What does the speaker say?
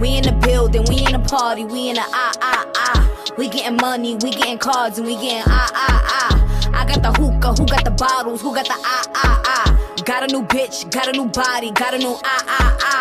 We in the building, we in the party, we in the ah ah ah. We getting money, we getting cards, and we getting ah ah ah. I got the hookah, who got the bottles, who got the ah ah ah. Got a new bitch, got a new body, got a new ah ah ah.